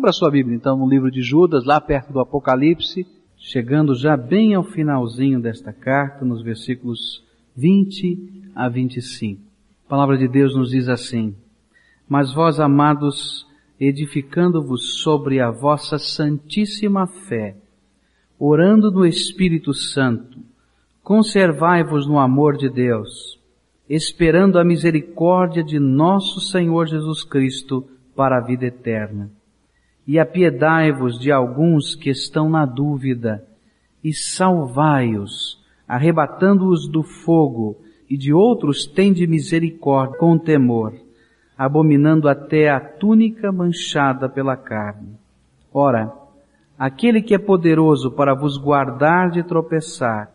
Abra sua Bíblia então no livro de Judas, lá perto do Apocalipse, chegando já bem ao finalzinho desta carta, nos versículos 20 a 25. A palavra de Deus nos diz assim: Mas vós, amados, edificando-vos sobre a vossa santíssima fé, orando no Espírito Santo, conservai-vos no amor de Deus, esperando a misericórdia de nosso Senhor Jesus Cristo para a vida eterna. E apiedai-vos de alguns que estão na dúvida, e salvai-os, arrebatando-os do fogo, e de outros tende misericórdia com temor abominando até a túnica manchada pela carne. Ora, aquele que é poderoso para vos guardar de tropeçar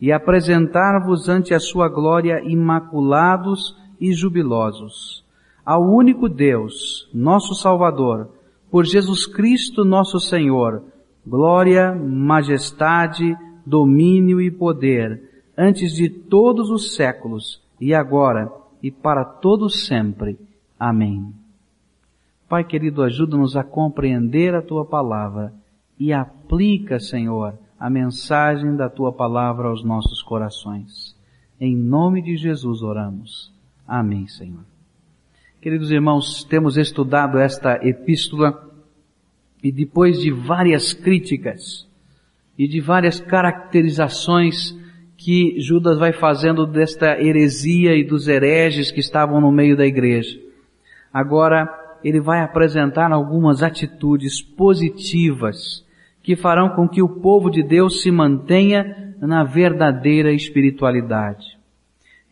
e apresentar-vos ante a sua glória imaculados e jubilosos, ao único Deus, nosso Salvador, por Jesus Cristo nosso Senhor, glória, majestade, domínio e poder, antes de todos os séculos, e agora, e para todos sempre. Amém. Pai querido, ajuda-nos a compreender a tua palavra e aplica, Senhor, a mensagem da tua palavra aos nossos corações. Em nome de Jesus oramos. Amém, Senhor. Queridos irmãos, temos estudado esta epístola e depois de várias críticas e de várias caracterizações que Judas vai fazendo desta heresia e dos hereges que estavam no meio da igreja, Agora, ele vai apresentar algumas atitudes positivas que farão com que o povo de Deus se mantenha na verdadeira espiritualidade.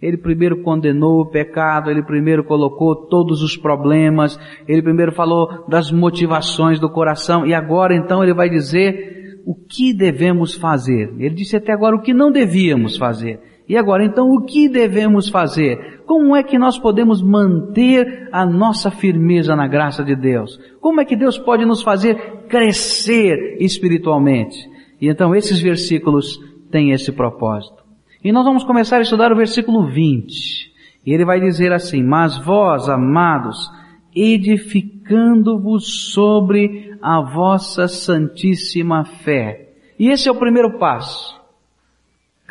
Ele primeiro condenou o pecado, ele primeiro colocou todos os problemas, ele primeiro falou das motivações do coração e agora então ele vai dizer o que devemos fazer. Ele disse até agora o que não devíamos fazer. E agora, então, o que devemos fazer? Como é que nós podemos manter a nossa firmeza na graça de Deus? Como é que Deus pode nos fazer crescer espiritualmente? E então, esses versículos têm esse propósito. E nós vamos começar a estudar o versículo 20. E ele vai dizer assim, mas vós, amados, edificando-vos sobre a vossa santíssima fé. E esse é o primeiro passo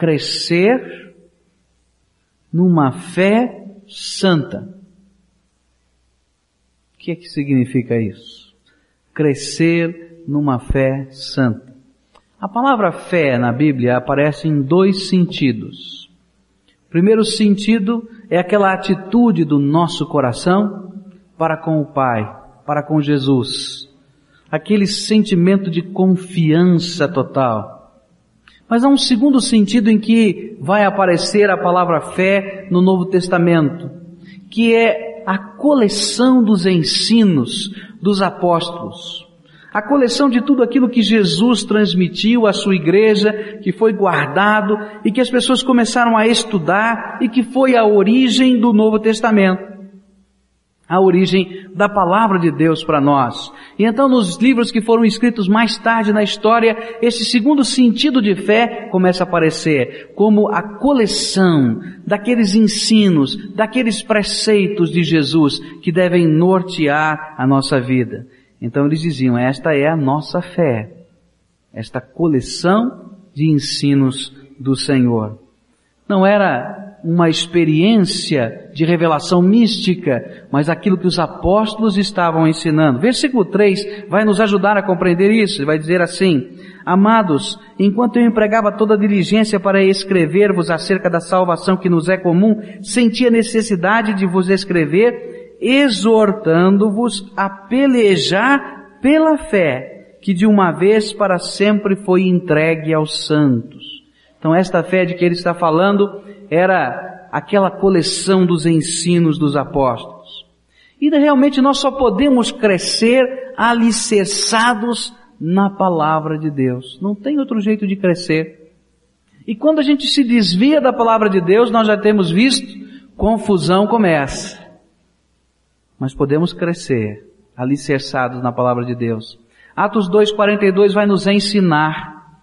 crescer numa fé santa. O que é que significa isso? Crescer numa fé santa. A palavra fé na Bíblia aparece em dois sentidos. O primeiro sentido é aquela atitude do nosso coração para com o Pai, para com Jesus. Aquele sentimento de confiança total mas há um segundo sentido em que vai aparecer a palavra fé no Novo Testamento, que é a coleção dos ensinos dos apóstolos. A coleção de tudo aquilo que Jesus transmitiu à sua igreja, que foi guardado e que as pessoas começaram a estudar e que foi a origem do Novo Testamento a origem da palavra de Deus para nós. E então nos livros que foram escritos mais tarde na história, esse segundo sentido de fé começa a aparecer como a coleção daqueles ensinos, daqueles preceitos de Jesus que devem nortear a nossa vida. Então eles diziam, esta é a nossa fé. Esta coleção de ensinos do Senhor. Não era uma experiência de revelação mística, mas aquilo que os apóstolos estavam ensinando. Versículo 3 vai nos ajudar a compreender isso. Vai dizer assim, Amados, enquanto eu empregava toda a diligência para escrever-vos acerca da salvação que nos é comum, sentia necessidade de vos escrever, exortando-vos a pelejar pela fé, que de uma vez para sempre foi entregue aos santos. Então esta fé de que ele está falando era aquela coleção dos ensinos dos apóstolos. E realmente nós só podemos crescer alicerçados na palavra de Deus. Não tem outro jeito de crescer. E quando a gente se desvia da palavra de Deus, nós já temos visto, confusão começa. Mas podemos crescer alicerçados na palavra de Deus. Atos 2:42 vai nos ensinar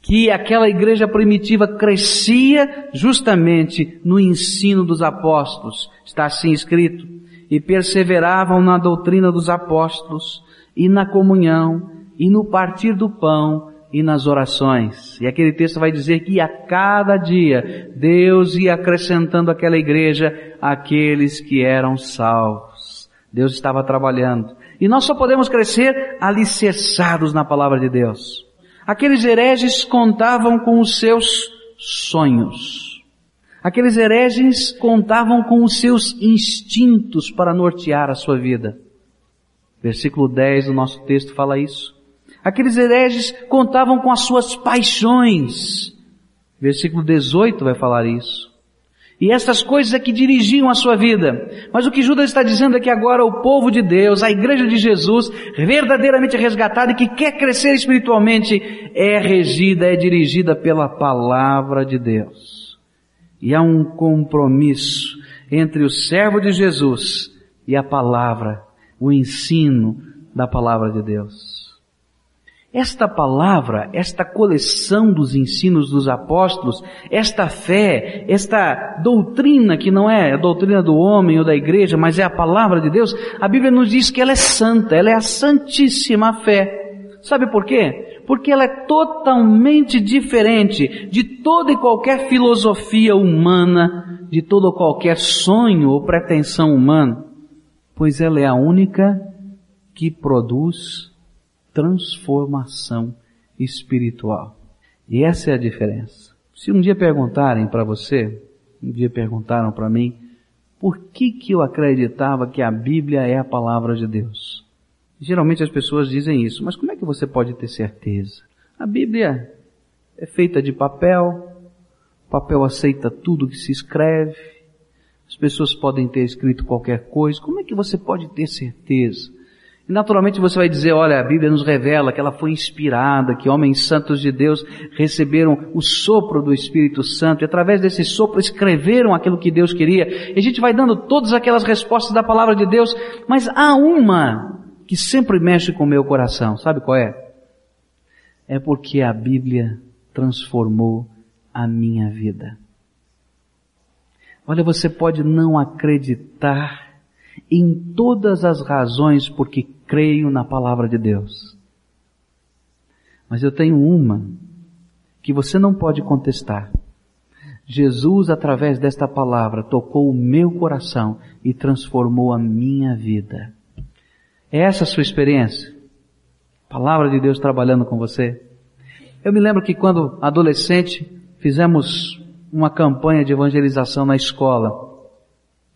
que aquela igreja primitiva crescia justamente no ensino dos apóstolos, está assim escrito, e perseveravam na doutrina dos apóstolos, e na comunhão, e no partir do pão, e nas orações. E aquele texto vai dizer que a cada dia Deus ia acrescentando àquela igreja aqueles que eram salvos. Deus estava trabalhando. E nós só podemos crescer alicerçados na palavra de Deus. Aqueles hereges contavam com os seus sonhos. Aqueles hereges contavam com os seus instintos para nortear a sua vida. Versículo 10 do nosso texto fala isso. Aqueles hereges contavam com as suas paixões. Versículo 18 vai falar isso. E essas coisas é que dirigiam a sua vida. Mas o que Judas está dizendo é que agora o povo de Deus, a igreja de Jesus, verdadeiramente resgatada e que quer crescer espiritualmente, é regida, é dirigida pela palavra de Deus. E há um compromisso entre o servo de Jesus e a palavra, o ensino da palavra de Deus. Esta palavra, esta coleção dos ensinos dos apóstolos, esta fé, esta doutrina que não é a doutrina do homem ou da igreja, mas é a palavra de Deus, a Bíblia nos diz que ela é santa, ela é a santíssima fé. Sabe por quê? Porque ela é totalmente diferente de toda e qualquer filosofia humana, de todo ou qualquer sonho ou pretensão humana, pois ela é a única que produz transformação espiritual. E essa é a diferença. Se um dia perguntarem para você, um dia perguntaram para mim, por que que eu acreditava que a Bíblia é a palavra de Deus? Geralmente as pessoas dizem isso, mas como é que você pode ter certeza? A Bíblia é feita de papel, o papel aceita tudo que se escreve, as pessoas podem ter escrito qualquer coisa, como é que você pode ter certeza? E naturalmente você vai dizer, olha, a Bíblia nos revela que ela foi inspirada, que homens santos de Deus receberam o sopro do Espírito Santo e através desse sopro escreveram aquilo que Deus queria. E a gente vai dando todas aquelas respostas da palavra de Deus, mas há uma que sempre mexe com o meu coração. Sabe qual é? É porque a Bíblia transformou a minha vida. Olha, você pode não acreditar em todas as razões porque creio na palavra de Deus. Mas eu tenho uma que você não pode contestar. Jesus, através desta palavra, tocou o meu coração e transformou a minha vida. É essa a sua experiência? Palavra de Deus trabalhando com você? Eu me lembro que quando adolescente fizemos uma campanha de evangelização na escola.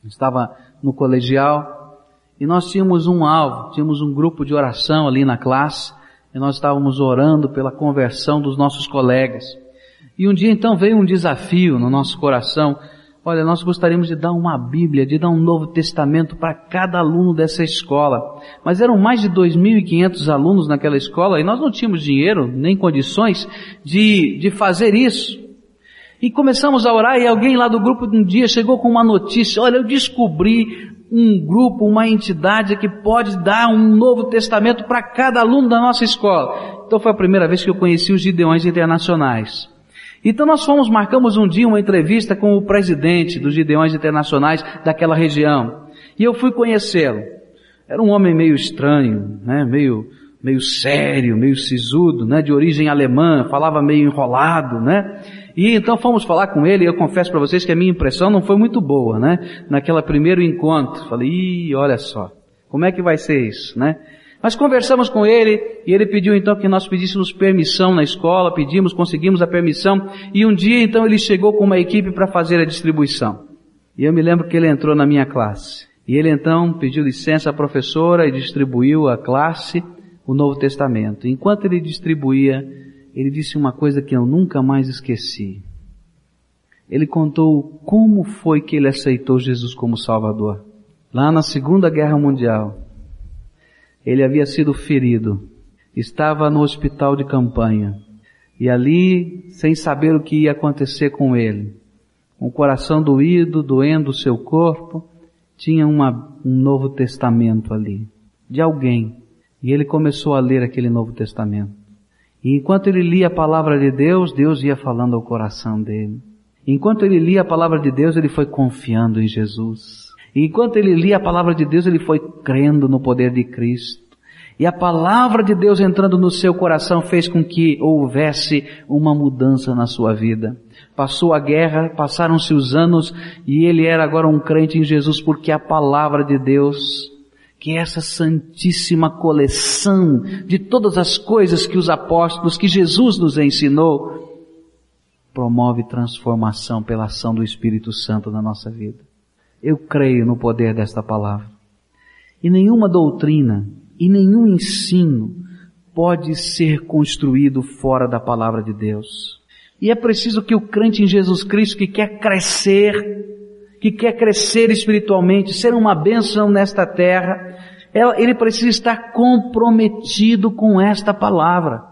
Estava no colegial e nós tínhamos um alvo, tínhamos um grupo de oração ali na classe, e nós estávamos orando pela conversão dos nossos colegas. E um dia então veio um desafio no nosso coração. Olha, nós gostaríamos de dar uma Bíblia, de dar um Novo Testamento para cada aluno dessa escola. Mas eram mais de 2.500 alunos naquela escola e nós não tínhamos dinheiro, nem condições de, de fazer isso. E começamos a orar e alguém lá do grupo um dia chegou com uma notícia, olha, eu descobri um grupo, uma entidade que pode dar um novo testamento para cada aluno da nossa escola. Então foi a primeira vez que eu conheci os Gideões Internacionais. Então nós fomos, marcamos um dia uma entrevista com o presidente dos Gideões Internacionais daquela região. E eu fui conhecê-lo. Era um homem meio estranho, né, meio, meio sério, meio sisudo, né, de origem alemã, falava meio enrolado, né. E então fomos falar com ele e eu confesso para vocês que a minha impressão não foi muito boa, né? Naquela primeiro encontro. Falei, Ih, olha só, como é que vai ser isso, né? Mas conversamos com ele e ele pediu então que nós pedíssemos permissão na escola, pedimos, conseguimos a permissão e um dia então ele chegou com uma equipe para fazer a distribuição. E eu me lembro que ele entrou na minha classe. E ele então pediu licença à professora e distribuiu à classe o Novo Testamento. Enquanto ele distribuía, ele disse uma coisa que eu nunca mais esqueci. Ele contou como foi que ele aceitou Jesus como Salvador. Lá na Segunda Guerra Mundial, ele havia sido ferido, estava no hospital de campanha, e ali, sem saber o que ia acontecer com ele, com o coração doído, doendo o seu corpo, tinha uma, um Novo Testamento ali, de alguém, e ele começou a ler aquele Novo Testamento. E enquanto ele lia a palavra de Deus, Deus ia falando ao coração dele. Enquanto ele lia a palavra de Deus, ele foi confiando em Jesus. E enquanto ele lia a palavra de Deus, ele foi crendo no poder de Cristo. E a palavra de Deus entrando no seu coração fez com que houvesse uma mudança na sua vida. Passou a guerra, passaram-se os anos e ele era agora um crente em Jesus porque a palavra de Deus, que é essa santíssima coleção de todas as coisas que os apóstolos, que Jesus nos ensinou, promove transformação pela ação do Espírito Santo na nossa vida. Eu creio no poder desta palavra. E nenhuma doutrina e nenhum ensino pode ser construído fora da palavra de Deus. E é preciso que o crente em Jesus Cristo que quer crescer, que quer crescer espiritualmente, ser uma bênção nesta terra, ele precisa estar comprometido com esta palavra.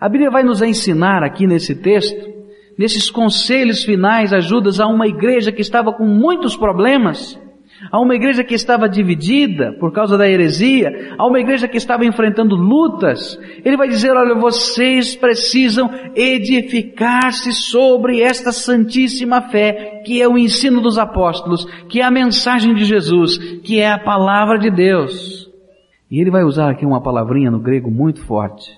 A Bíblia vai nos ensinar aqui nesse texto, nesses conselhos finais, ajudas a uma igreja que estava com muitos problemas, a uma igreja que estava dividida por causa da heresia, a uma igreja que estava enfrentando lutas, ele vai dizer, olha, vocês precisam edificar-se sobre esta santíssima fé, que é o ensino dos apóstolos, que é a mensagem de Jesus, que é a palavra de Deus. E ele vai usar aqui uma palavrinha no grego muito forte.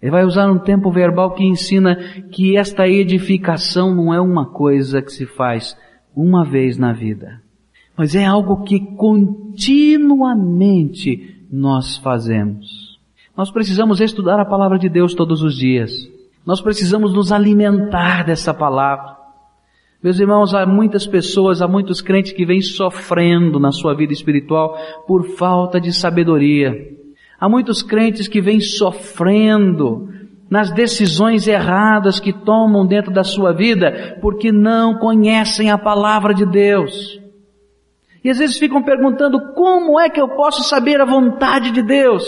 Ele vai usar um tempo verbal que ensina que esta edificação não é uma coisa que se faz uma vez na vida mas é algo que continuamente nós fazemos. Nós precisamos estudar a palavra de Deus todos os dias. Nós precisamos nos alimentar dessa palavra. Meus irmãos, há muitas pessoas, há muitos crentes que vêm sofrendo na sua vida espiritual por falta de sabedoria. Há muitos crentes que vêm sofrendo nas decisões erradas que tomam dentro da sua vida porque não conhecem a palavra de Deus. E às vezes ficam perguntando como é que eu posso saber a vontade de Deus?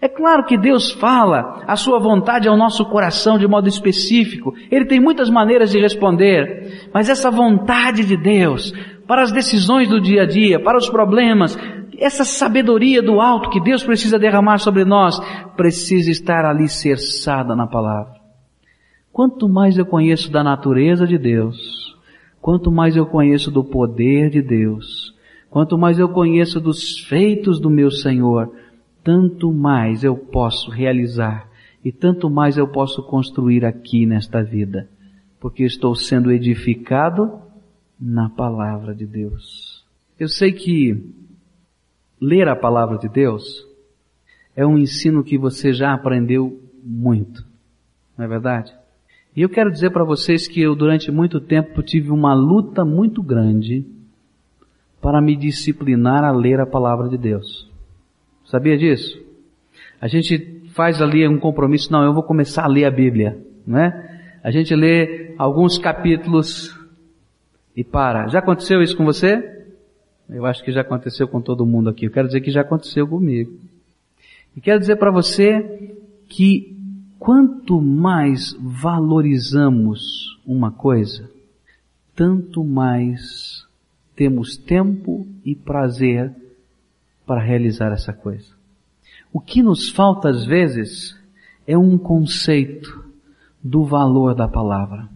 É claro que Deus fala a sua vontade ao nosso coração de modo específico. Ele tem muitas maneiras de responder. Mas essa vontade de Deus, para as decisões do dia a dia, para os problemas, essa sabedoria do alto que Deus precisa derramar sobre nós, precisa estar alicerçada na palavra. Quanto mais eu conheço da natureza de Deus, Quanto mais eu conheço do poder de Deus, quanto mais eu conheço dos feitos do meu Senhor, tanto mais eu posso realizar e tanto mais eu posso construir aqui nesta vida, porque estou sendo edificado na palavra de Deus. Eu sei que ler a palavra de Deus é um ensino que você já aprendeu muito, não é verdade? E eu quero dizer para vocês que eu durante muito tempo tive uma luta muito grande para me disciplinar a ler a palavra de Deus. Sabia disso? A gente faz ali um compromisso, não, eu vou começar a ler a Bíblia, não é? A gente lê alguns capítulos e para. Já aconteceu isso com você? Eu acho que já aconteceu com todo mundo aqui. Eu quero dizer que já aconteceu comigo. E quero dizer para você que Quanto mais valorizamos uma coisa, tanto mais temos tempo e prazer para realizar essa coisa. O que nos falta às vezes é um conceito do valor da palavra.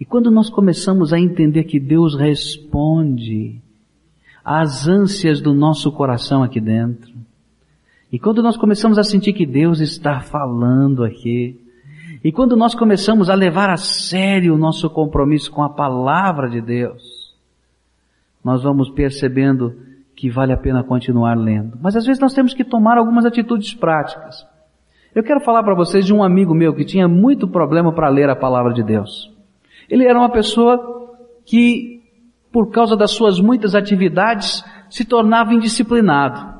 E quando nós começamos a entender que Deus responde às ânsias do nosso coração aqui dentro, e quando nós começamos a sentir que Deus está falando aqui, e quando nós começamos a levar a sério o nosso compromisso com a palavra de Deus, nós vamos percebendo que vale a pena continuar lendo. Mas às vezes nós temos que tomar algumas atitudes práticas. Eu quero falar para vocês de um amigo meu que tinha muito problema para ler a palavra de Deus. Ele era uma pessoa que, por causa das suas muitas atividades, se tornava indisciplinado.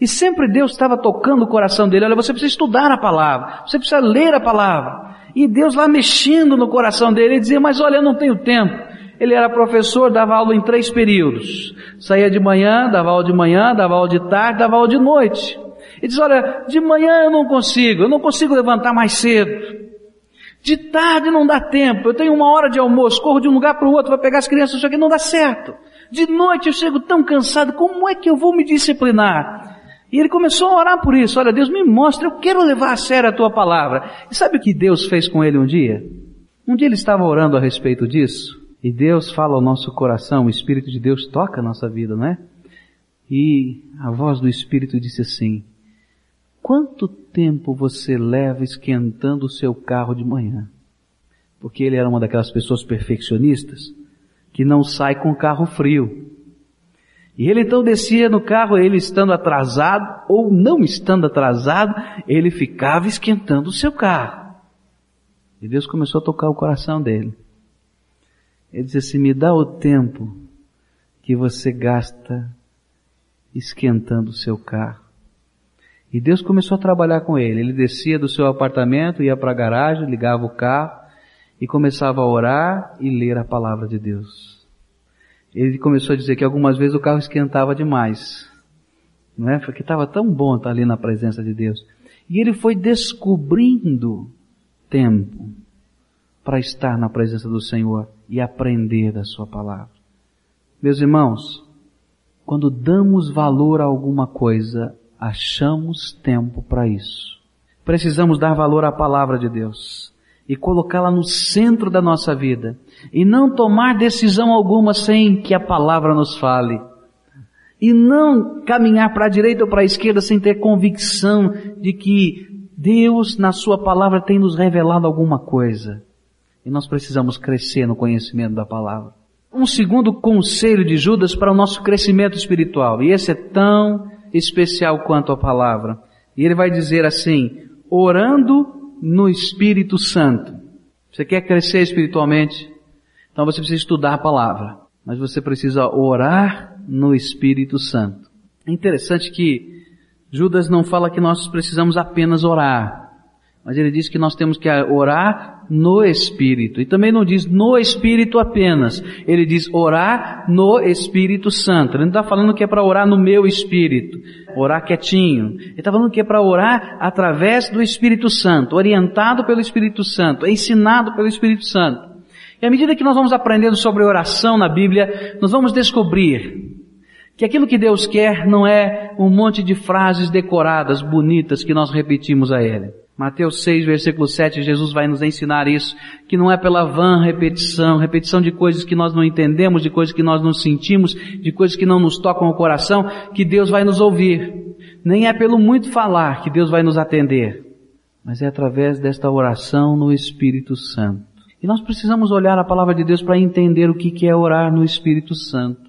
E sempre Deus estava tocando o coração dele. Olha, você precisa estudar a palavra. Você precisa ler a palavra. E Deus lá mexendo no coração dele, ele dizia, mas olha, eu não tenho tempo. Ele era professor, dava aula em três períodos. Saía de manhã, dava aula de manhã, dava aula de tarde, dava aula de noite. E diz, olha, de manhã eu não consigo, eu não consigo levantar mais cedo. De tarde não dá tempo, eu tenho uma hora de almoço, corro de um lugar para o outro, vou pegar as crianças, isso aqui não dá certo. De noite eu chego tão cansado, como é que eu vou me disciplinar? E ele começou a orar por isso. Olha, Deus me mostra, eu quero levar a sério a tua palavra. E sabe o que Deus fez com ele um dia? Um dia ele estava orando a respeito disso. E Deus fala ao nosso coração, o Espírito de Deus toca a nossa vida, não é? E a voz do Espírito disse assim, quanto tempo você leva esquentando o seu carro de manhã? Porque ele era uma daquelas pessoas perfeccionistas que não sai com o carro frio. E ele então descia no carro, ele estando atrasado ou não estando atrasado, ele ficava esquentando o seu carro. E Deus começou a tocar o coração dele. Ele disse assim, me dá o tempo que você gasta esquentando o seu carro. E Deus começou a trabalhar com ele. Ele descia do seu apartamento, ia para a garagem, ligava o carro e começava a orar e ler a palavra de Deus. Ele começou a dizer que algumas vezes o carro esquentava demais. Não é? Porque estava tão bom estar ali na presença de Deus. E ele foi descobrindo tempo para estar na presença do Senhor e aprender da sua palavra. Meus irmãos, quando damos valor a alguma coisa, achamos tempo para isso. Precisamos dar valor à palavra de Deus e colocá-la no centro da nossa vida e não tomar decisão alguma sem que a palavra nos fale. E não caminhar para a direita ou para a esquerda sem ter convicção de que Deus, na Sua palavra, tem nos revelado alguma coisa. E nós precisamos crescer no conhecimento da palavra. Um segundo conselho de Judas para o nosso crescimento espiritual, e esse é tão especial quanto a palavra. E ele vai dizer assim, orando no Espírito Santo. Você quer crescer espiritualmente? Então você precisa estudar a palavra. Mas você precisa orar no Espírito Santo. É interessante que Judas não fala que nós precisamos apenas orar. Mas ele diz que nós temos que orar no Espírito. E também não diz no Espírito apenas. Ele diz orar no Espírito Santo. Ele não está falando que é para orar no meu Espírito. Orar quietinho. Ele está falando que é para orar através do Espírito Santo. Orientado pelo Espírito Santo. Ensinado pelo Espírito Santo. E à medida que nós vamos aprendendo sobre oração na Bíblia, nós vamos descobrir que aquilo que Deus quer não é um monte de frases decoradas, bonitas, que nós repetimos a Ele. Mateus 6, versículo 7, Jesus vai nos ensinar isso, que não é pela vã repetição, repetição de coisas que nós não entendemos, de coisas que nós não sentimos, de coisas que não nos tocam o coração, que Deus vai nos ouvir. Nem é pelo muito falar que Deus vai nos atender, mas é através desta oração no Espírito Santo. E nós precisamos olhar a palavra de Deus para entender o que é orar no Espírito Santo.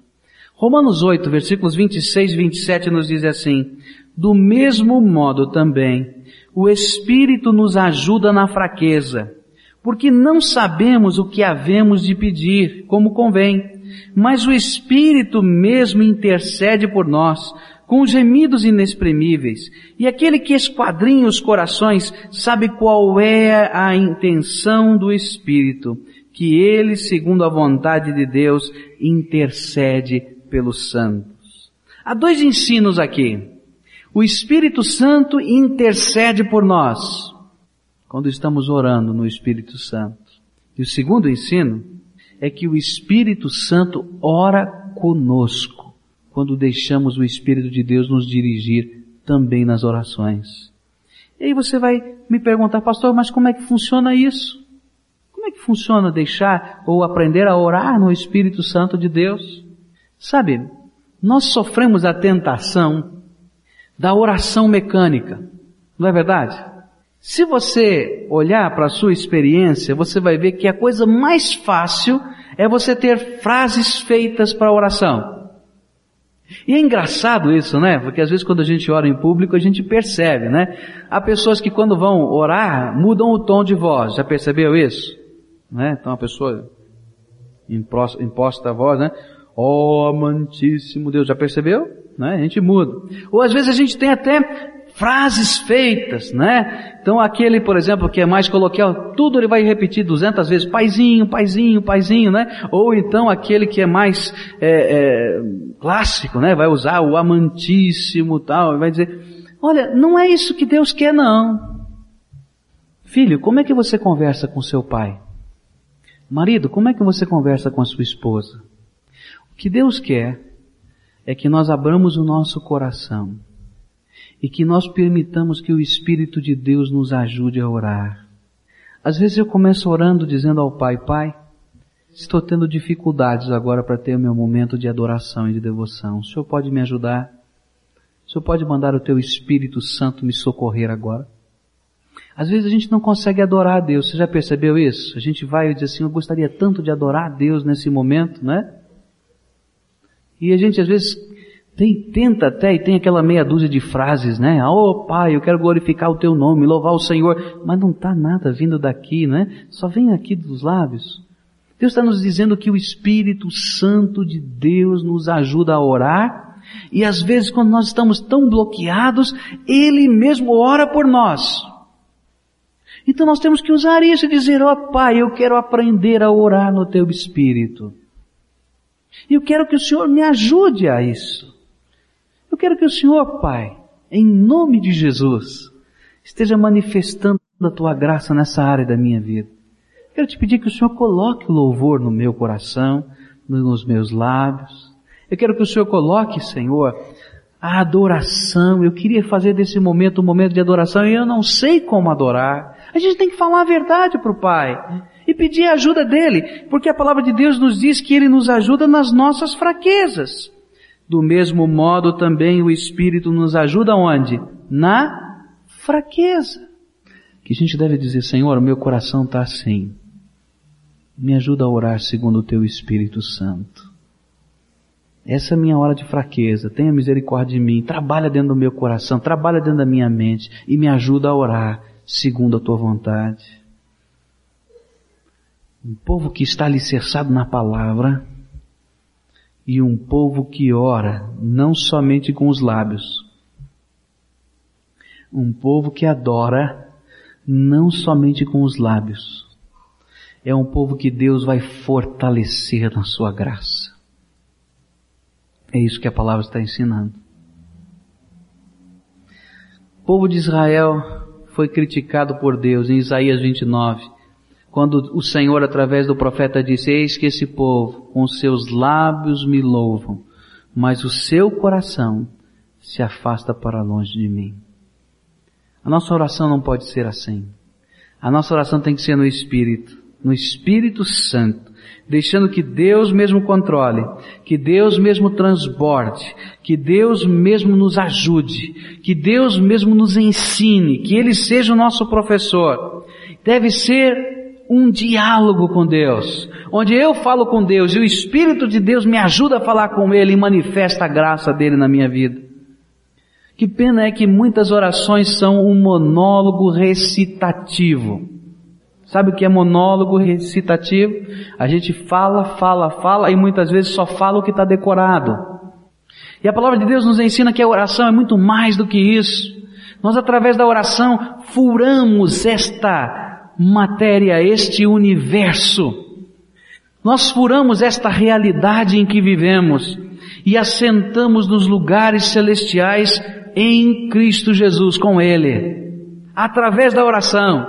Romanos 8, versículos 26 e 27 nos diz assim, do mesmo modo também, o Espírito nos ajuda na fraqueza, porque não sabemos o que havemos de pedir, como convém, mas o Espírito mesmo intercede por nós, com gemidos inexprimíveis, e aquele que esquadrinha os corações sabe qual é a intenção do Espírito, que ele, segundo a vontade de Deus, intercede pelos santos. Há dois ensinos aqui. O Espírito Santo intercede por nós quando estamos orando no Espírito Santo. E o segundo ensino é que o Espírito Santo ora conosco quando deixamos o Espírito de Deus nos dirigir também nas orações. E aí você vai me perguntar, pastor, mas como é que funciona isso? Como é que funciona deixar ou aprender a orar no Espírito Santo de Deus? Sabe, nós sofremos a tentação da oração mecânica. Não é verdade? Se você olhar para a sua experiência, você vai ver que a coisa mais fácil é você ter frases feitas para oração. E é engraçado isso, né? Porque às vezes quando a gente ora em público, a gente percebe, né? Há pessoas que quando vão orar, mudam o tom de voz. Já percebeu isso? Né? Então a pessoa imposta a voz, né? Ó oh, amantíssimo Deus, já percebeu? Né? A gente muda. Ou às vezes a gente tem até frases feitas, né? Então aquele, por exemplo, que é mais coloquial, tudo ele vai repetir duzentas vezes, paizinho, paizinho, paizinho, né? Ou então aquele que é mais é, é, clássico, né? Vai usar o amantíssimo tal, vai dizer, olha, não é isso que Deus quer não. Filho, como é que você conversa com seu pai? Marido, como é que você conversa com a sua esposa? O que Deus quer é que nós abramos o nosso coração e que nós permitamos que o Espírito de Deus nos ajude a orar. Às vezes eu começo orando dizendo ao Pai, Pai, Estou tendo dificuldades agora para ter o meu momento de adoração e de devoção. O Senhor pode me ajudar? O Senhor pode mandar o Teu Espírito Santo me socorrer agora? Às vezes a gente não consegue adorar a Deus. Você já percebeu isso? A gente vai e diz assim, eu gostaria tanto de adorar a Deus nesse momento, né? E a gente às vezes tem, tenta até e tem aquela meia dúzia de frases, né? Oh Pai, eu quero glorificar o Teu nome, louvar o Senhor. Mas não está nada vindo daqui, né? Só vem aqui dos lábios. Deus está nos dizendo que o Espírito Santo de Deus nos ajuda a orar. E às vezes quando nós estamos tão bloqueados, Ele mesmo ora por nós. Então nós temos que usar isso e dizer, ó oh, Pai, eu quero aprender a orar no Teu Espírito. E eu quero que o Senhor me ajude a isso. Eu quero que o Senhor, Pai, em nome de Jesus, esteja manifestando a Tua graça nessa área da minha vida. Quero te pedir que o Senhor coloque o louvor no meu coração, nos meus lábios. Eu quero que o Senhor coloque, Senhor, a adoração. Eu queria fazer desse momento um momento de adoração e eu não sei como adorar. A gente tem que falar a verdade para o Pai e pedir a ajuda dele, porque a palavra de Deus nos diz que ele nos ajuda nas nossas fraquezas. Do mesmo modo também o Espírito nos ajuda onde? Na fraqueza. Que a gente deve dizer, Senhor, meu coração está assim. Me ajuda a orar segundo o teu Espírito Santo. Essa é a minha hora de fraqueza. Tenha misericórdia de mim. Trabalha dentro do meu coração, trabalha dentro da minha mente e me ajuda a orar segundo a tua vontade. Um povo que está alicerçado na palavra e um povo que ora não somente com os lábios. Um povo que adora não somente com os lábios. É um povo que Deus vai fortalecer na sua graça. É isso que a palavra está ensinando. O povo de Israel foi criticado por Deus em Isaías 29, quando o Senhor, através do profeta, disse: Eis que esse povo, com seus lábios me louvam, mas o seu coração se afasta para longe de mim. A nossa oração não pode ser assim. A nossa oração tem que ser no Espírito, no Espírito Santo, deixando que Deus mesmo controle, que Deus mesmo transborde, que Deus mesmo nos ajude, que Deus mesmo nos ensine, que Ele seja o nosso professor. Deve ser um diálogo com Deus, onde eu falo com Deus e o Espírito de Deus me ajuda a falar com Ele e manifesta a graça dele na minha vida. Que pena é que muitas orações são um monólogo recitativo. Sabe o que é monólogo recitativo? A gente fala, fala, fala e muitas vezes só fala o que está decorado. E a palavra de Deus nos ensina que a oração é muito mais do que isso. Nós através da oração furamos esta matéria, este universo. Nós furamos esta realidade em que vivemos e assentamos nos lugares celestiais em Cristo Jesus com Ele, através da oração.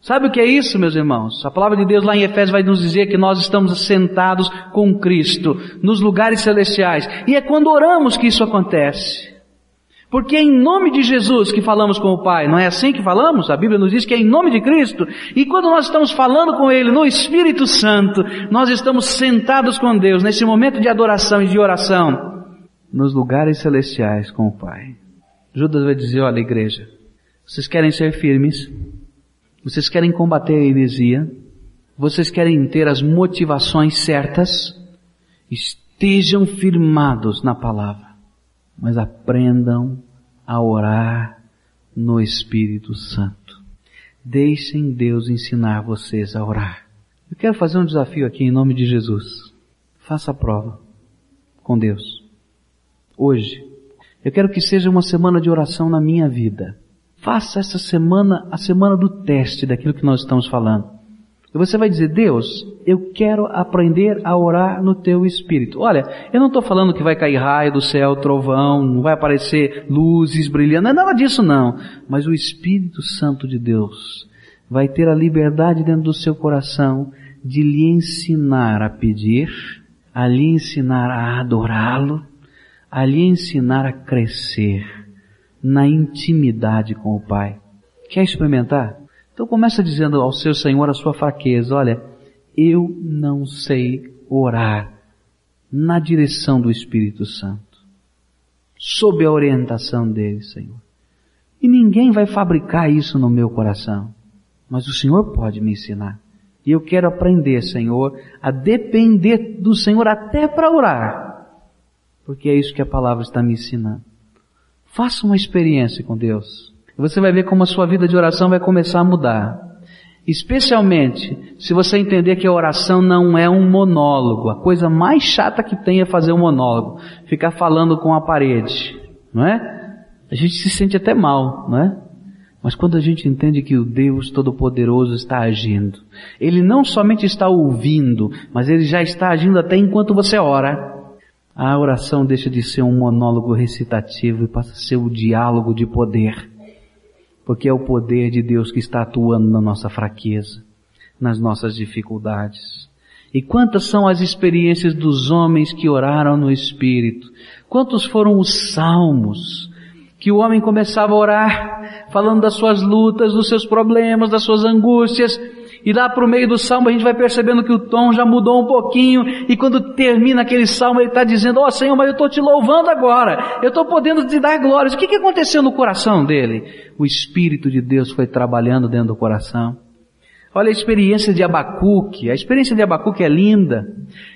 Sabe o que é isso, meus irmãos? A palavra de Deus lá em Efésios vai nos dizer que nós estamos assentados com Cristo nos lugares celestiais. E é quando oramos que isso acontece. Porque é em nome de Jesus que falamos com o Pai, não é assim que falamos? A Bíblia nos diz que é em nome de Cristo. E quando nós estamos falando com Ele no Espírito Santo, nós estamos sentados com Deus nesse momento de adoração e de oração, nos lugares celestiais com o Pai. Judas vai dizer, olha igreja, vocês querem ser firmes? Vocês querem combater a heresia? Vocês querem ter as motivações certas? Estejam firmados na palavra mas aprendam a orar no Espírito Santo. Deixem Deus ensinar vocês a orar. Eu quero fazer um desafio aqui em nome de Jesus. Faça a prova com Deus. Hoje. Eu quero que seja uma semana de oração na minha vida. Faça essa semana a semana do teste daquilo que nós estamos falando. E você vai dizer, Deus, eu quero aprender a orar no teu espírito. Olha, eu não estou falando que vai cair raio do céu, trovão, não vai aparecer luzes brilhando, não é nada disso não. Mas o Espírito Santo de Deus vai ter a liberdade dentro do seu coração de lhe ensinar a pedir, a lhe ensinar a adorá-lo, a lhe ensinar a crescer na intimidade com o Pai. Quer experimentar? Então começa dizendo ao seu Senhor a sua fraqueza, olha, Eu não sei orar na direção do Espírito Santo, sob a orientação dele, Senhor. E ninguém vai fabricar isso no meu coração, mas o Senhor pode me ensinar. E eu quero aprender, Senhor, a depender do Senhor até para orar, porque é isso que a palavra está me ensinando. Faça uma experiência com Deus. Você vai ver como a sua vida de oração vai começar a mudar. Especialmente se você entender que a oração não é um monólogo. A coisa mais chata que tem é fazer um monólogo. Ficar falando com a parede. Não é? A gente se sente até mal, não é? Mas quando a gente entende que o Deus Todo-Poderoso está agindo, Ele não somente está ouvindo, mas Ele já está agindo até enquanto você ora. A oração deixa de ser um monólogo recitativo e passa a ser o diálogo de poder porque é o poder de Deus que está atuando na nossa fraqueza, nas nossas dificuldades. E quantas são as experiências dos homens que oraram no Espírito? Quantos foram os salmos que o homem começava a orar, falando das suas lutas, dos seus problemas, das suas angústias, e lá para o meio do salmo a gente vai percebendo que o tom já mudou um pouquinho, e quando termina aquele salmo ele está dizendo, ó oh, Senhor, mas eu estou te louvando agora, eu estou podendo te dar glórias. O que, que aconteceu no coração dele? O Espírito de Deus foi trabalhando dentro do coração. Olha a experiência de Abacuque, a experiência de Abacuque é linda.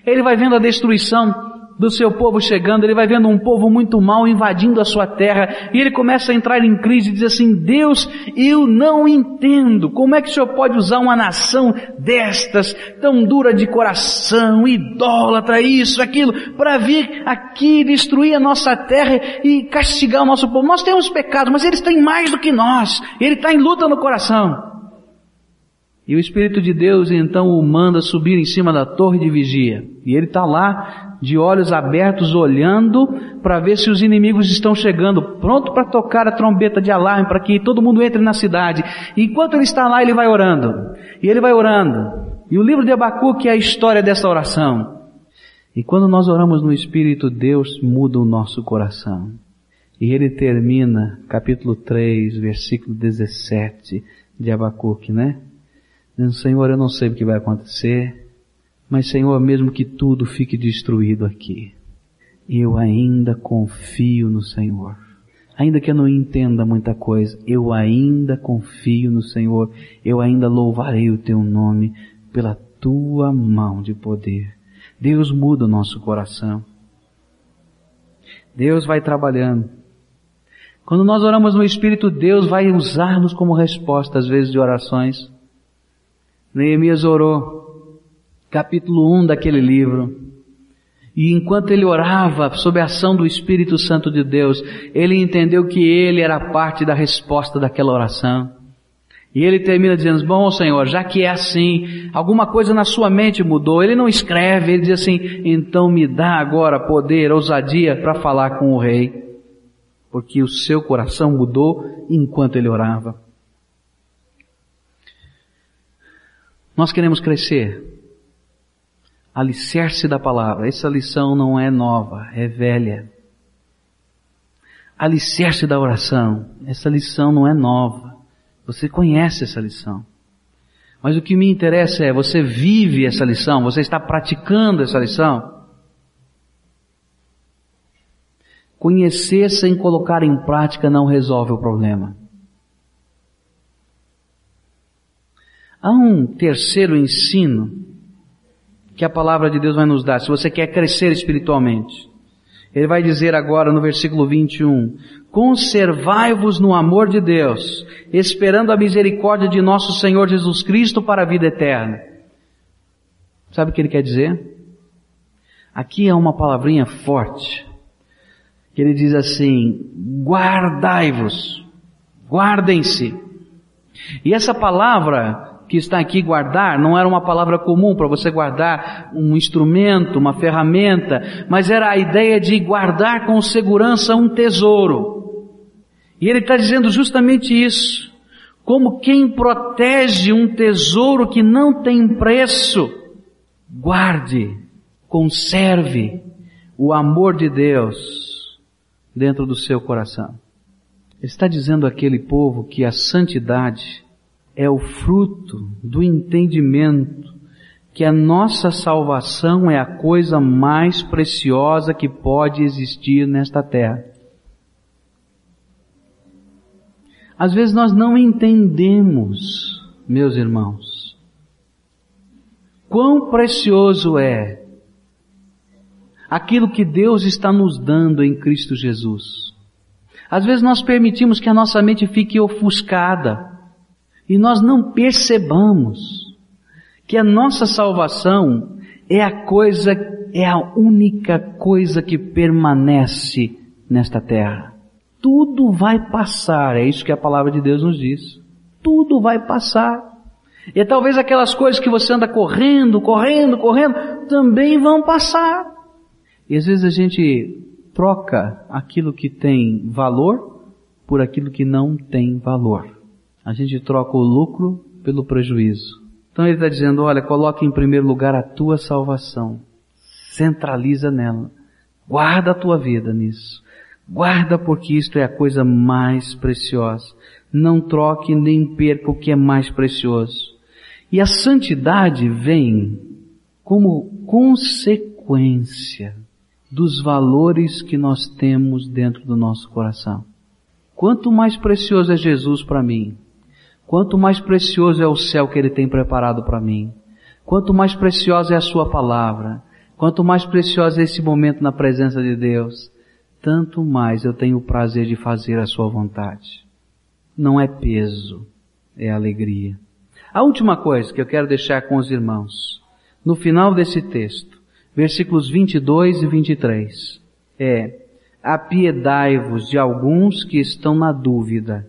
Ele vai vendo a destruição do seu povo chegando, ele vai vendo um povo muito mal invadindo a sua terra, e ele começa a entrar em crise e diz assim, Deus, eu não entendo, como é que o Senhor pode usar uma nação destas, tão dura de coração, idólatra, isso, aquilo, para vir aqui destruir a nossa terra e castigar o nosso povo. Nós temos pecado, mas eles têm mais do que nós, ele está em luta no coração. E o Espírito de Deus então o manda subir em cima da torre de vigia. E ele está lá de olhos abertos, olhando para ver se os inimigos estão chegando, pronto para tocar a trombeta de alarme, para que todo mundo entre na cidade. E enquanto ele está lá, ele vai orando. E ele vai orando. E o livro de Abacuque é a história dessa oração. E quando nós oramos no Espírito, Deus muda o nosso coração. E ele termina, capítulo 3, versículo 17 de Abacuque, né? Dizendo, Senhor, eu não sei o que vai acontecer, mas Senhor, mesmo que tudo fique destruído aqui, eu ainda confio no Senhor. Ainda que eu não entenda muita coisa, eu ainda confio no Senhor. Eu ainda louvarei o teu nome pela tua mão de poder. Deus muda o nosso coração. Deus vai trabalhando. Quando nós oramos no Espírito, Deus vai usar-nos como resposta, às vezes, de orações. Neemias orou capítulo 1 daquele livro. E enquanto ele orava sob a ação do Espírito Santo de Deus, ele entendeu que ele era parte da resposta daquela oração. E ele termina dizendo, bom Senhor, já que é assim, alguma coisa na sua mente mudou. Ele não escreve, ele diz assim, então me dá agora poder, ousadia para falar com o rei. Porque o seu coração mudou enquanto ele orava. Nós queremos crescer alicerce da palavra. Essa lição não é nova, é velha. Alicerce da oração. Essa lição não é nova. Você conhece essa lição. Mas o que me interessa é, você vive essa lição? Você está praticando essa lição? Conhecer sem colocar em prática não resolve o problema. Há um terceiro ensino que a palavra de Deus vai nos dar, se você quer crescer espiritualmente. Ele vai dizer agora no versículo 21, conservai-vos no amor de Deus, esperando a misericórdia de nosso Senhor Jesus Cristo para a vida eterna. Sabe o que ele quer dizer? Aqui é uma palavrinha forte, que ele diz assim, guardai-vos, guardem-se. E essa palavra que está aqui guardar não era uma palavra comum para você guardar um instrumento, uma ferramenta, mas era a ideia de guardar com segurança um tesouro. E ele está dizendo justamente isso. Como quem protege um tesouro que não tem preço, guarde, conserve o amor de Deus dentro do seu coração. Ele está dizendo àquele povo que a santidade é o fruto do entendimento que a nossa salvação é a coisa mais preciosa que pode existir nesta terra. Às vezes nós não entendemos, meus irmãos, quão precioso é aquilo que Deus está nos dando em Cristo Jesus. Às vezes nós permitimos que a nossa mente fique ofuscada e nós não percebamos que a nossa salvação é a coisa, é a única coisa que permanece nesta terra. Tudo vai passar, é isso que a palavra de Deus nos diz. Tudo vai passar. E é talvez aquelas coisas que você anda correndo, correndo, correndo, também vão passar. E às vezes a gente troca aquilo que tem valor por aquilo que não tem valor. A gente troca o lucro pelo prejuízo. Então ele está dizendo, olha, coloque em primeiro lugar a tua salvação. Centraliza nela. Guarda a tua vida nisso. Guarda porque isto é a coisa mais preciosa. Não troque nem perca o que é mais precioso. E a santidade vem como consequência dos valores que nós temos dentro do nosso coração. Quanto mais precioso é Jesus para mim, Quanto mais precioso é o céu que Ele tem preparado para mim, quanto mais preciosa é a Sua palavra, quanto mais precioso é esse momento na presença de Deus, tanto mais eu tenho o prazer de fazer a Sua vontade. Não é peso, é alegria. A última coisa que eu quero deixar com os irmãos, no final desse texto, versículos 22 e 23, é, apiedai-vos de alguns que estão na dúvida,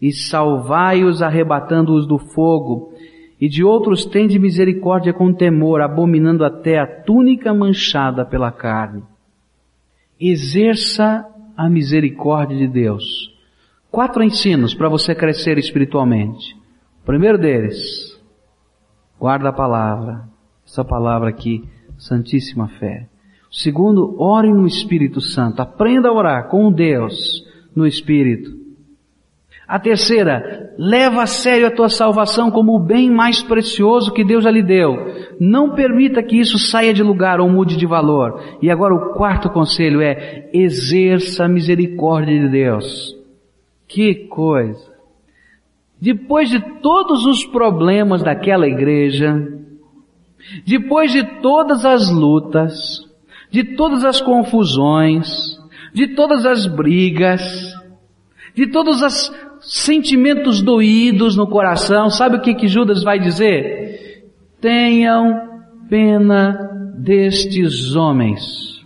e salvai-os arrebatando-os do fogo, e de outros tende misericórdia com temor, abominando até a túnica manchada pela carne. Exerça a misericórdia de Deus. Quatro ensinos para você crescer espiritualmente. O primeiro deles, guarda a palavra, essa palavra aqui, Santíssima Fé. O segundo, ore no Espírito Santo. Aprenda a orar com Deus no Espírito. A terceira, leva a sério a tua salvação como o bem mais precioso que Deus já lhe deu. Não permita que isso saia de lugar ou mude de valor. E agora o quarto conselho é, exerça a misericórdia de Deus. Que coisa! Depois de todos os problemas daquela igreja, depois de todas as lutas, de todas as confusões, de todas as brigas, de todas as sentimentos doídos no coração, sabe o que, que Judas vai dizer? Tenham pena destes homens.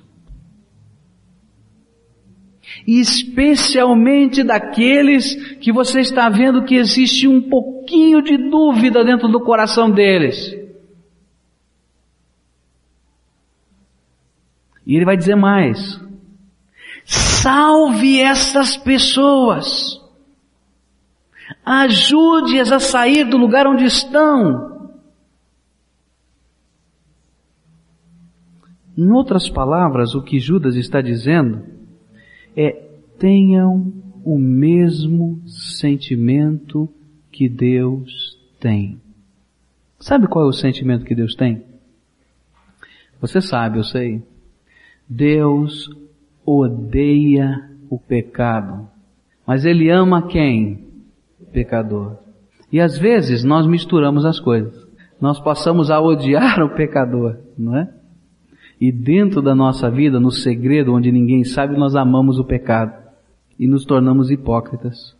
Especialmente daqueles que você está vendo que existe um pouquinho de dúvida dentro do coração deles. E ele vai dizer mais. Salve essas pessoas. Ajude-as a sair do lugar onde estão. Em outras palavras, o que Judas está dizendo é tenham o mesmo sentimento que Deus tem. Sabe qual é o sentimento que Deus tem? Você sabe, eu sei. Deus odeia o pecado. Mas Ele ama quem? Pecador. E às vezes nós misturamos as coisas. Nós passamos a odiar o pecador, não é? E dentro da nossa vida, no segredo onde ninguém sabe, nós amamos o pecado e nos tornamos hipócritas.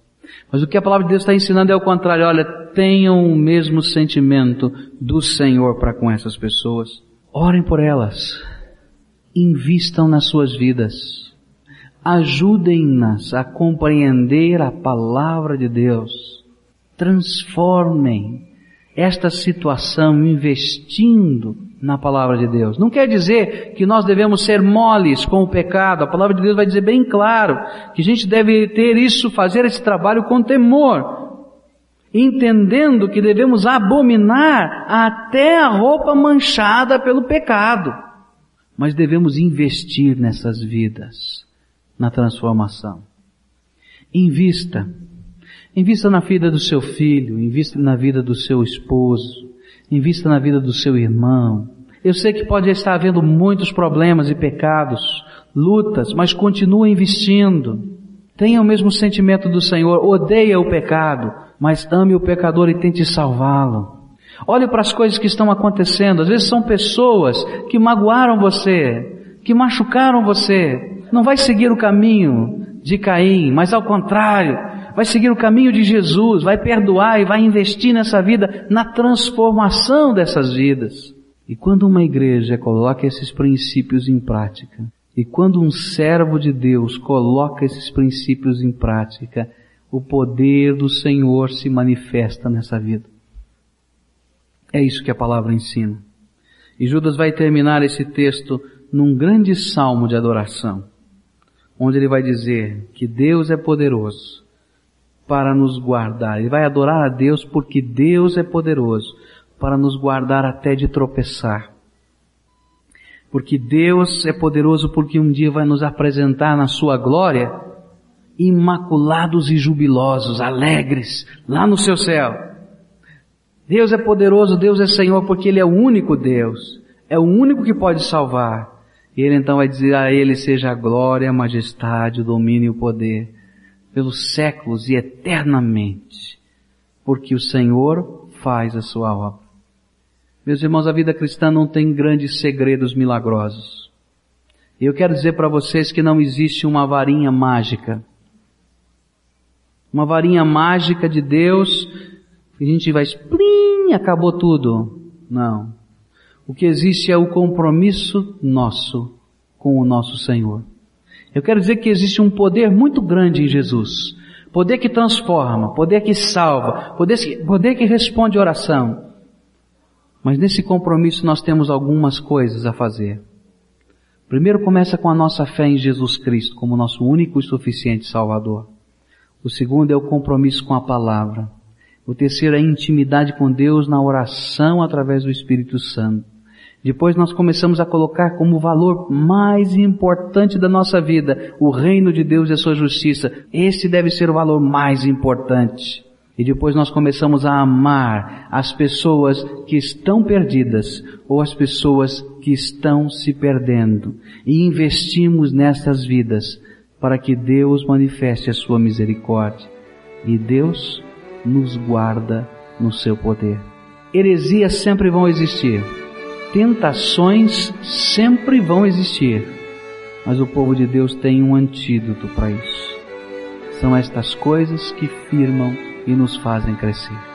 Mas o que a palavra de Deus está ensinando é o contrário. Olha, tenham o mesmo sentimento do Senhor para com essas pessoas. Orem por elas. Invistam nas suas vidas ajudem-nas a compreender a palavra de Deus. Transformem esta situação investindo na palavra de Deus. Não quer dizer que nós devemos ser moles com o pecado. A palavra de Deus vai dizer bem claro que a gente deve ter isso, fazer esse trabalho com temor, entendendo que devemos abominar até a roupa manchada pelo pecado. Mas devemos investir nessas vidas na transformação. Invista. Invista na vida do seu filho, invista na vida do seu esposo, Invista na vida do seu irmão. Eu sei que pode estar havendo muitos problemas e pecados, lutas, mas continue investindo. Tenha o mesmo sentimento do Senhor, odeia o pecado, mas ame o pecador e tente salvá-lo. Olhe para as coisas que estão acontecendo. Às vezes são pessoas que magoaram você, que machucaram você. Não vai seguir o caminho de Caim, mas ao contrário, vai seguir o caminho de Jesus, vai perdoar e vai investir nessa vida, na transformação dessas vidas. E quando uma igreja coloca esses princípios em prática, e quando um servo de Deus coloca esses princípios em prática, o poder do Senhor se manifesta nessa vida. É isso que a palavra ensina. E Judas vai terminar esse texto num grande salmo de adoração, onde ele vai dizer que Deus é poderoso para nos guardar. Ele vai adorar a Deus porque Deus é poderoso para nos guardar até de tropeçar. Porque Deus é poderoso porque um dia vai nos apresentar na sua glória imaculados e jubilosos, alegres, lá no seu céu. Deus é poderoso, Deus é Senhor porque Ele é o único Deus, é o único que pode salvar. E Ele então vai dizer a Ele seja a glória, a majestade, o domínio e o poder, pelos séculos e eternamente, porque o Senhor faz a sua obra. Meus irmãos, a vida cristã não tem grandes segredos milagrosos. Eu quero dizer para vocês que não existe uma varinha mágica. Uma varinha mágica de Deus, que a gente vai, plim, acabou tudo. Não. O que existe é o compromisso nosso com o nosso Senhor. Eu quero dizer que existe um poder muito grande em Jesus. Poder que transforma, poder que salva, poder, poder que responde oração. Mas nesse compromisso nós temos algumas coisas a fazer. Primeiro começa com a nossa fé em Jesus Cristo como nosso único e suficiente Salvador. O segundo é o compromisso com a palavra. O terceiro é a intimidade com Deus na oração através do Espírito Santo. Depois nós começamos a colocar como valor mais importante da nossa vida o reino de Deus e a sua justiça. Esse deve ser o valor mais importante. E depois nós começamos a amar as pessoas que estão perdidas ou as pessoas que estão se perdendo. E investimos nessas vidas para que Deus manifeste a sua misericórdia. E Deus nos guarda no seu poder. Heresias sempre vão existir. Tentações sempre vão existir. Mas o povo de Deus tem um antídoto para isso. São estas coisas que firmam e nos fazem crescer.